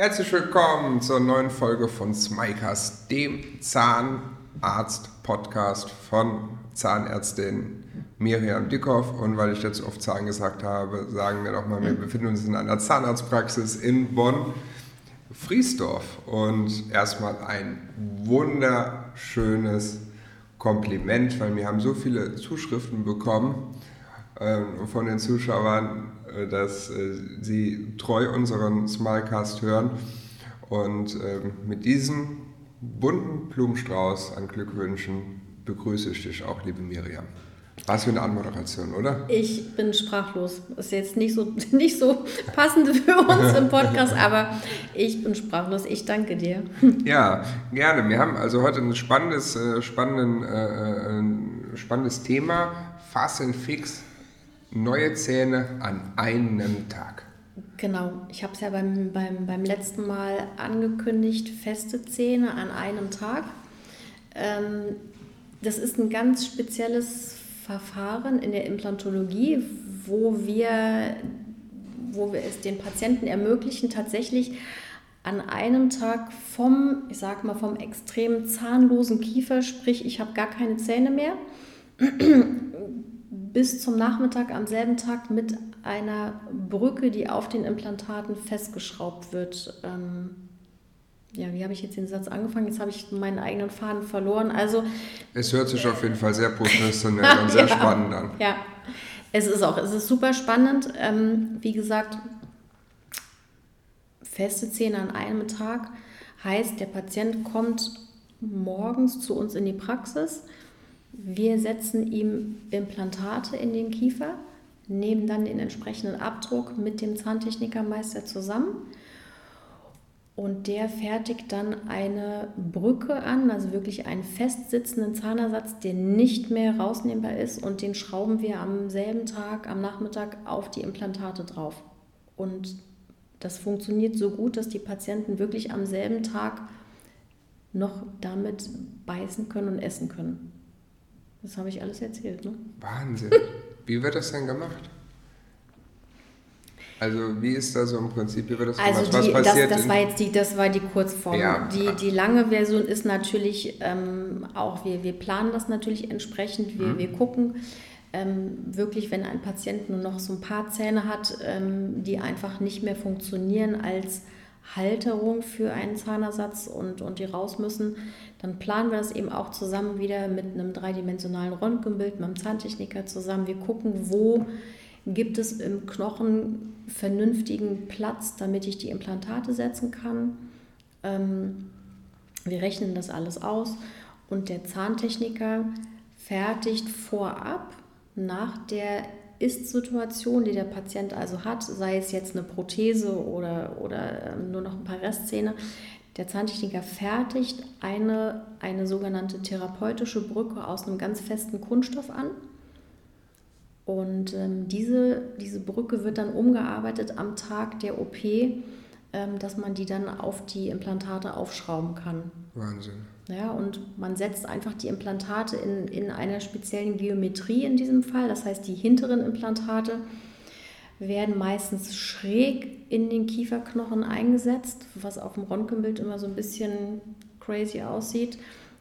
Herzlich willkommen zur neuen Folge von Smikers, dem Zahnarzt-Podcast von Zahnärztin Miriam Dickhoff. Und weil ich jetzt oft Zahn gesagt habe, sagen wir doch mal, wir befinden uns in einer Zahnarztpraxis in Bonn. Friesdorf und erstmal ein wunderschönes Kompliment, weil wir haben so viele Zuschriften bekommen von den Zuschauern, äh, dass äh, sie treu unseren Smilecast hören. Und ähm, mit diesem bunten Blumenstrauß an Glückwünschen begrüße ich dich auch, liebe Miriam. Was für eine Anmoderation, oder? Ich bin sprachlos. Ist jetzt nicht so, nicht so passend für uns im Podcast, aber ich bin sprachlos. Ich danke dir. Ja, gerne. Wir haben also heute ein spannendes, spannenden, äh, spannendes Thema. Fast and Fix Neue Zähne an einem Tag. Genau, ich habe es ja beim, beim, beim letzten Mal angekündigt, feste Zähne an einem Tag. Ähm, das ist ein ganz spezielles Verfahren in der Implantologie, wo wir, wo wir es den Patienten ermöglichen, tatsächlich an einem Tag vom, ich sag mal, vom extrem zahnlosen Kiefer, sprich ich habe gar keine Zähne mehr, bis zum Nachmittag am selben Tag mit einer Brücke, die auf den Implantaten festgeschraubt wird. Ähm, ja, wie habe ich jetzt den Satz angefangen? Jetzt habe ich meinen eigenen Faden verloren. Also es hört sich auf jeden Fall sehr professionell und sehr ja, spannend an. Ja, es ist auch, es ist super spannend. Ähm, wie gesagt, feste Zähne an einem Tag heißt, der Patient kommt morgens zu uns in die Praxis wir setzen ihm Implantate in den Kiefer, nehmen dann den entsprechenden Abdruck mit dem Zahntechnikermeister zusammen und der fertigt dann eine Brücke an, also wirklich einen festsitzenden Zahnersatz, der nicht mehr rausnehmbar ist und den schrauben wir am selben Tag, am Nachmittag auf die Implantate drauf. Und das funktioniert so gut, dass die Patienten wirklich am selben Tag noch damit beißen können und essen können. Das habe ich alles erzählt, ne? Wahnsinn. Wie wird das denn gemacht? Also wie ist da so im Prinzip, wie wird das also gemacht? Die, Was passiert? Das, das, war jetzt die, das war die Kurzform. Ja, die, die lange Version ist natürlich ähm, auch, wir, wir planen das natürlich entsprechend, wir, mhm. wir gucken ähm, wirklich, wenn ein Patient nur noch so ein paar Zähne hat, ähm, die einfach nicht mehr funktionieren als Halterung für einen Zahnersatz und, und die raus müssen, dann planen wir das eben auch zusammen wieder mit einem dreidimensionalen Röntgenbild, mit einem Zahntechniker zusammen. Wir gucken, wo gibt es im Knochen vernünftigen Platz, damit ich die Implantate setzen kann. Ähm, wir rechnen das alles aus und der Zahntechniker fertigt vorab nach der ist-Situation, die der Patient also hat, sei es jetzt eine Prothese oder, oder ähm, nur noch ein paar Restzähne, der Zahntechniker fertigt eine, eine sogenannte therapeutische Brücke aus einem ganz festen Kunststoff an. Und ähm, diese, diese Brücke wird dann umgearbeitet am Tag der OP, ähm, dass man die dann auf die Implantate aufschrauben kann. Wahnsinn. Ja, und man setzt einfach die Implantate in, in einer speziellen Geometrie in diesem Fall. Das heißt, die hinteren Implantate werden meistens schräg in den Kieferknochen eingesetzt, was auf dem Röntgenbild immer so ein bisschen crazy aussieht.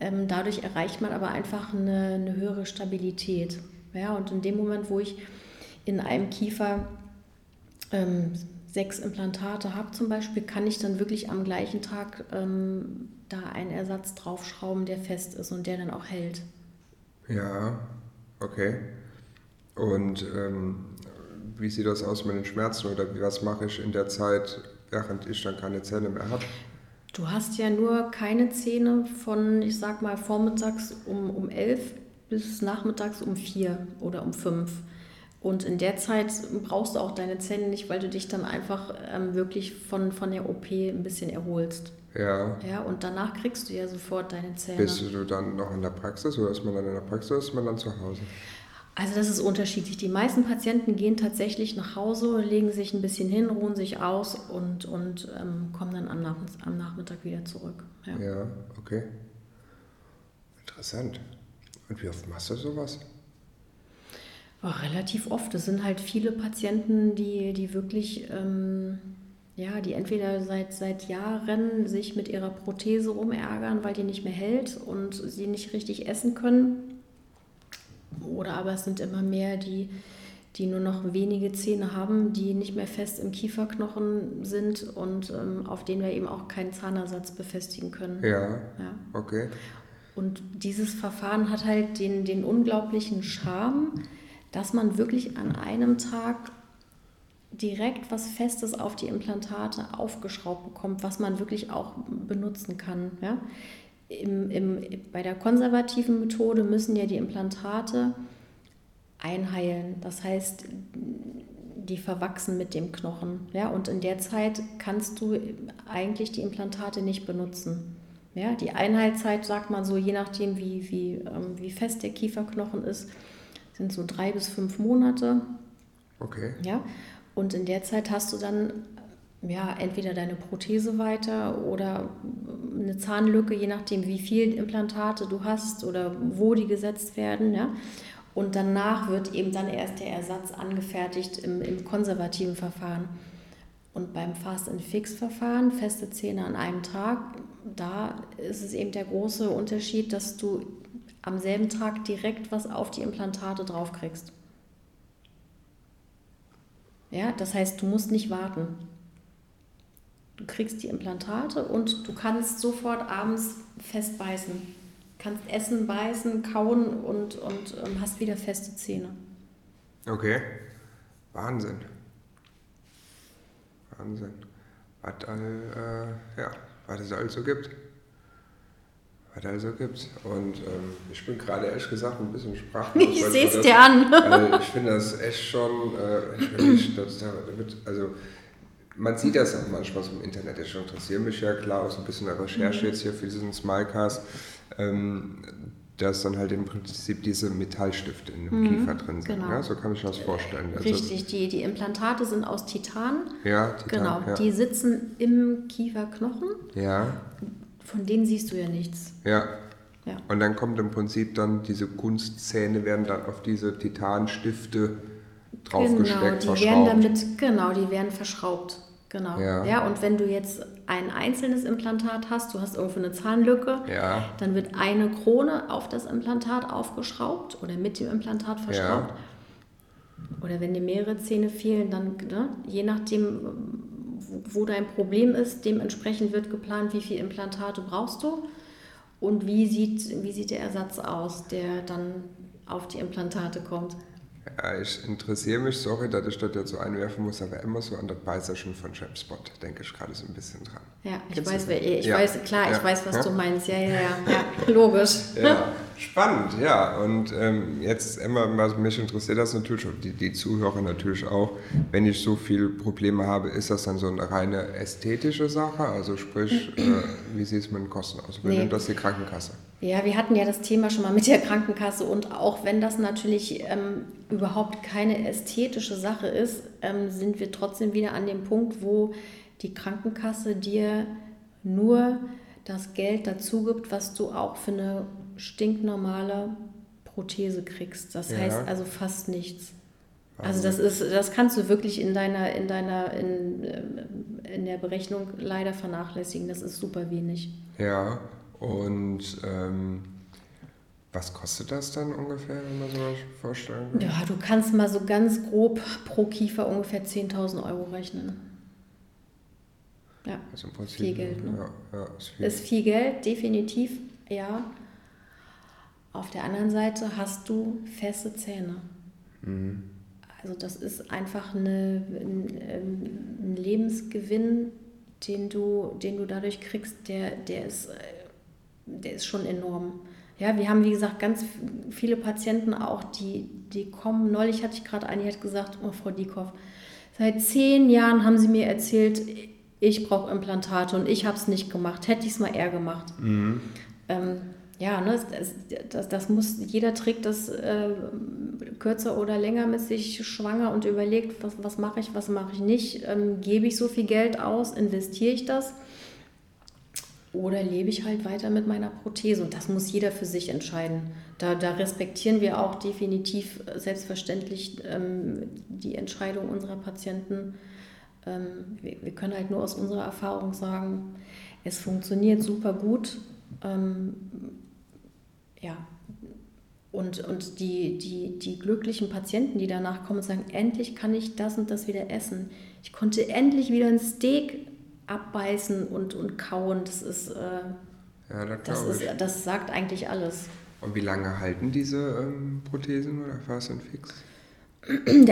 Ähm, dadurch erreicht man aber einfach eine, eine höhere Stabilität. Ja, und in dem Moment, wo ich in einem Kiefer ähm, sechs Implantate habe zum Beispiel, kann ich dann wirklich am gleichen Tag ähm, da einen Ersatz draufschrauben, der fest ist und der dann auch hält. Ja, okay. Und ähm, wie sieht das aus mit den Schmerzen oder was mache ich in der Zeit, während ich dann keine Zähne mehr habe? Du hast ja nur keine Zähne von, ich sag mal, vormittags um, um 11 bis nachmittags um 4 oder um 5. Und in der Zeit brauchst du auch deine Zähne nicht, weil du dich dann einfach ähm, wirklich von, von der OP ein bisschen erholst. Ja. Ja, und danach kriegst du ja sofort deine Zähne. Bist du dann noch in der Praxis oder ist man dann in der Praxis oder ist man dann zu Hause? Also das ist unterschiedlich. Die meisten Patienten gehen tatsächlich nach Hause, legen sich ein bisschen hin, ruhen sich aus und, und ähm, kommen dann am, Nach am Nachmittag wieder zurück. Ja. ja, okay. Interessant. Und wie oft machst du sowas? Oh, relativ oft. Es sind halt viele Patienten, die, die wirklich ähm, ja, die entweder seit, seit Jahren sich mit ihrer Prothese rumärgern, weil die nicht mehr hält und sie nicht richtig essen können. Oder aber es sind immer mehr, die, die nur noch wenige Zähne haben, die nicht mehr fest im Kieferknochen sind und ähm, auf denen wir eben auch keinen Zahnersatz befestigen können. Ja, ja. okay. Und dieses Verfahren hat halt den, den unglaublichen Charme, dass man wirklich an einem Tag direkt was Festes auf die Implantate aufgeschraubt bekommt, was man wirklich auch benutzen kann. Ja? Im, im, bei der konservativen Methode müssen ja die Implantate einheilen. Das heißt, die verwachsen mit dem Knochen. Ja? Und in der Zeit kannst du eigentlich die Implantate nicht benutzen. Ja? Die Einheitszeit, sagt man so, je nachdem, wie, wie, ähm, wie fest der Kieferknochen ist, sind so drei bis fünf Monate. Okay. Ja? Und in der Zeit hast du dann ja, entweder deine Prothese weiter oder eine Zahnlücke, je nachdem, wie viele Implantate du hast oder wo die gesetzt werden. Ja? Und danach wird eben dann erst der Ersatz angefertigt im, im konservativen Verfahren. Und beim Fast-and-Fix-Verfahren, feste Zähne an einem Tag, da ist es eben der große Unterschied, dass du am selben Tag direkt was auf die Implantate draufkriegst. Ja, das heißt, du musst nicht warten. Du kriegst die Implantate und du kannst sofort abends festbeißen. Kannst essen, beißen, kauen und, und ähm, hast wieder feste Zähne. Okay. Wahnsinn. Wahnsinn. Was, all, äh, ja, was es also gibt was also gibt. Und ähm, ich bin gerade ehrlich gesagt ein bisschen sprachlos. Ich sehe es dir an. Also ich finde das echt schon, äh, ich bin nicht, das, also man sieht das auch manchmal so im Internet. Ich interessiere mich ja klar aus ein bisschen der Recherche mhm. jetzt hier für diesen Smilecast, ähm, dass dann halt im Prinzip diese Metallstifte in dem mhm, Kiefer drin sind. Genau. Ja, so kann ich mir das vorstellen. Also Richtig, die, die Implantate sind aus Titan. Ja, Titan. Genau, ja. die sitzen im Kieferknochen. Ja. Von denen siehst du ja nichts. Ja. ja. Und dann kommt im Prinzip dann diese Kunstzähne werden dann auf diese Titanstifte draufgesteckt, genau, die werden damit, genau, die werden verschraubt. Genau. Ja. ja, und wenn du jetzt ein einzelnes Implantat hast, du hast irgendwo eine Zahnlücke, ja. dann wird eine Krone auf das Implantat aufgeschraubt oder mit dem Implantat verschraubt. Ja. Oder wenn dir mehrere Zähne fehlen, dann, ne, je nachdem, wo dein Problem ist, dementsprechend wird geplant, wie viele Implantate brauchst du und wie sieht, wie sieht der Ersatz aus, der dann auf die Implantate kommt. Ja, ich interessiere mich, sorry, dass ich das jetzt so einwerfen muss, aber immer so an das Beißerchen von Bond, denke ich gerade so ein bisschen dran. Ja, ich weiß, wer, ich ja. weiß, klar, ja. ich weiß, was ja. du meinst. Ja, ja, ja, ja, logisch. Ja, spannend, ja. Und ähm, jetzt, Emma, was mich interessiert das natürlich, und die, die Zuhörer natürlich auch, wenn ich so viele Probleme habe, ist das dann so eine reine ästhetische Sache? Also sprich, äh, wie sieht es mit den Kosten aus? Übernimmt nee. das die Krankenkasse? Ja, wir hatten ja das Thema schon mal mit der Krankenkasse und auch wenn das natürlich ähm, überhaupt keine ästhetische Sache ist, ähm, sind wir trotzdem wieder an dem Punkt, wo die Krankenkasse dir nur das Geld dazu gibt, was du auch für eine stinknormale Prothese kriegst. Das ja. heißt also fast nichts. Also das ist, das kannst du wirklich in deiner, in deiner, in, ähm, in der Berechnung leider vernachlässigen. Das ist super wenig. Ja, und ähm, was kostet das dann ungefähr, wenn man sowas vorstellen kann? Ja, du kannst mal so ganz grob pro Kiefer ungefähr 10.000 Euro rechnen. Ja, also viel Geld. Ne? Ja, ja, ist, viel. ist viel Geld, definitiv, ja. Auf der anderen Seite hast du feste Zähne. Mhm. Also das ist einfach eine, ein, ähm, ein, Lebensgewinn, den du, den du dadurch kriegst, der, der, ist, der ist schon enorm. Ja, wir haben, wie gesagt, ganz viele Patienten auch, die, die kommen. Neulich hatte ich gerade eine, die hat gesagt, oh, Frau Diekow, seit zehn Jahren haben Sie mir erzählt, ich brauche Implantate und ich habe es nicht gemacht. Hätte ich es mal eher gemacht. Mhm. Ähm, ja, ne, das, das, das, muss, jeder trägt das äh, kürzer oder länger mit sich schwanger und überlegt, was, was mache ich, was mache ich nicht. Ähm, gebe ich so viel Geld aus, investiere ich das? Oder lebe ich halt weiter mit meiner Prothese? Und das muss jeder für sich entscheiden. Da, da respektieren wir auch definitiv selbstverständlich ähm, die Entscheidung unserer Patienten Ähm, wir, wir, können halt nur aus unserer Erfahrung sagen, es funktioniert super gut. Ähm, ja, und, und die, die, die glücklichen Patienten, die danach kommen und sagen, endlich kann ich das und das wieder essen. Ich konnte endlich wieder ein Steak abbeißen und, und kauen. Das ist, äh, ja, das, ist das sagt eigentlich alles. Und wie lange halten diese ähm, Prothesen oder Fast Fix?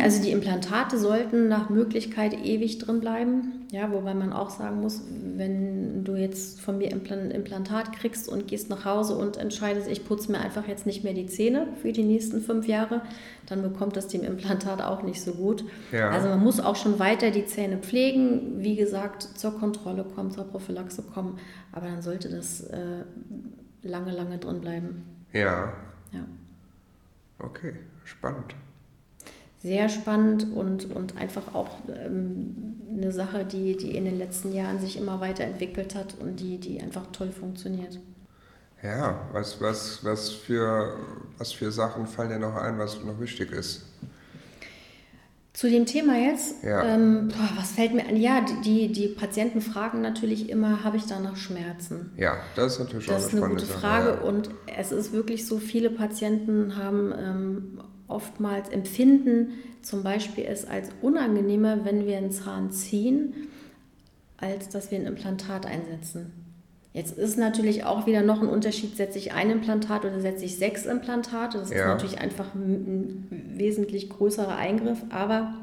Also die Implantate sollten nach Möglichkeit ewig drin bleiben. Ja, wobei man auch sagen muss, wenn du jetzt von mir ein Implantat kriegst und gehst nach Hause und entscheidest, ich putze mir einfach jetzt nicht mehr die Zähne für die nächsten fünf Jahre, dann bekommt das dem Implantat auch nicht so gut. Ja. Also man muss auch schon weiter die Zähne pflegen, wie gesagt, zur Kontrolle kommen, zur Prophylaxe kommen, aber dann sollte das äh, lange, lange drin bleiben. Ja. Ja. Okay, spannend sehr spannend und, und einfach auch ähm, eine Sache, die, die in den letzten Jahren sich immer weiterentwickelt hat und die, die einfach toll funktioniert. Ja, was, was, was, für, was für Sachen fallen dir noch ein, was noch wichtig ist? Zu dem Thema jetzt, ja. ähm, boah, was fällt mir an? Ja, die, die Patienten fragen natürlich immer, habe ich danach Schmerzen? Ja, das ist natürlich das auch eine, eine gute Sache, Frage. Ja. Und es ist wirklich so, viele Patienten haben ähm, oftmals empfinden zum Beispiel es als unangenehmer, wenn wir einen Zahn ziehen, als dass wir ein Implantat einsetzen. Jetzt ist natürlich auch wieder noch ein Unterschied, setze ich ein Implantat oder setze ich sechs Implantate. Das ja. ist natürlich einfach ein, wesentlich größerer Eingriff, aber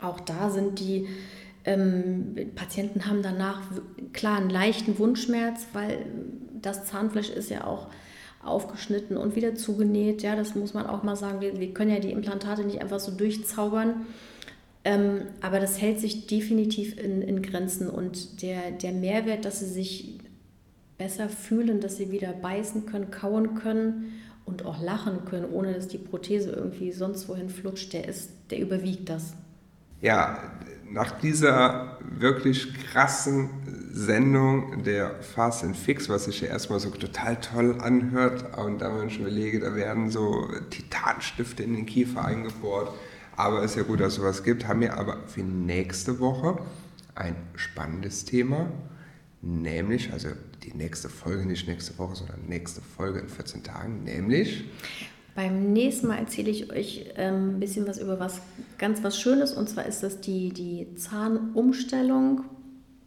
auch da sind die ähm, Patienten haben danach klar einen leichten Wundschmerz, weil das Zahnfleisch ist ja auch aufgeschnitten und wieder zugenäht. Ja, das muss man auch mal sagen. Wir, wir können ja die Implantate nicht einfach so durchzaubern. Ähm, aber das hält sich definitiv in, in Grenzen und der, der Mehrwert, dass sie sich besser fühlen, dass sie wieder beißen können, kauen können und auch lachen können, ohne dass die Prothese irgendwie sonst wohin flutscht, der, ist, der überwiegt das. Ja, nach dieser wirklich krassen Sendung der Fast and Fix, was sich ja erstmal so total toll anhört, und da man schon überlege, da werden so Titanstifte in den Kiefer eingebohrt, aber es ist ja gut, dass es sowas gibt, haben wir aber für nächste Woche ein spannendes Thema, nämlich, also die nächste Folge, nicht nächste Woche, sondern nächste Folge in 14 Tagen, nämlich beim nächsten Mal erzähle ich euch ähm, ein bisschen was über was ganz was Schönes und zwar ist das die, die Zahnumstellung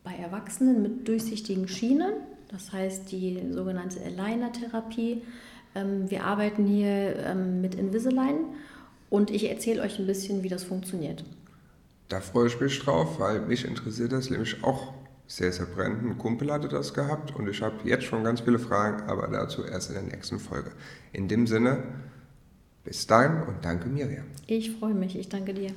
bei Erwachsenen mit durchsichtigen Schienen, das heißt die sogenannte Aligner-Therapie. Ähm, wir arbeiten hier ähm, mit Invisalign und ich erzähle euch ein bisschen, wie das funktioniert. Da freue ich mich drauf, weil mich interessiert das nämlich auch sehr, sehr brennenden Kumpel hatte das gehabt und ich habe jetzt schon ganz viele Fragen, aber dazu erst in der nächsten Folge. In dem Sinne, bis dann und danke Miriam. Ich freue mich, ich danke dir.